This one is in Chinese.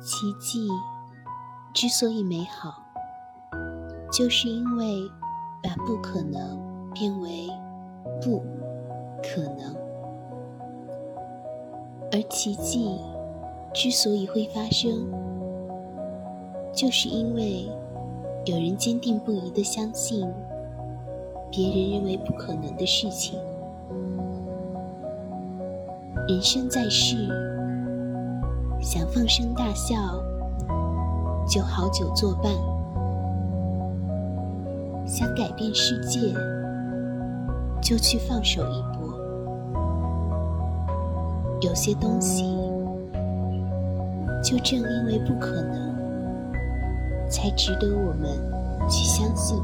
奇迹之所以美好，就是因为把不可能变为不可能；而奇迹之所以会发生，就是因为有人坚定不移的相信别人认为不可能的事情。人生在世，想放声大笑，就好久作伴；想改变世界，就去放手一搏。有些东西，就正因为不可能，才值得我们去相信。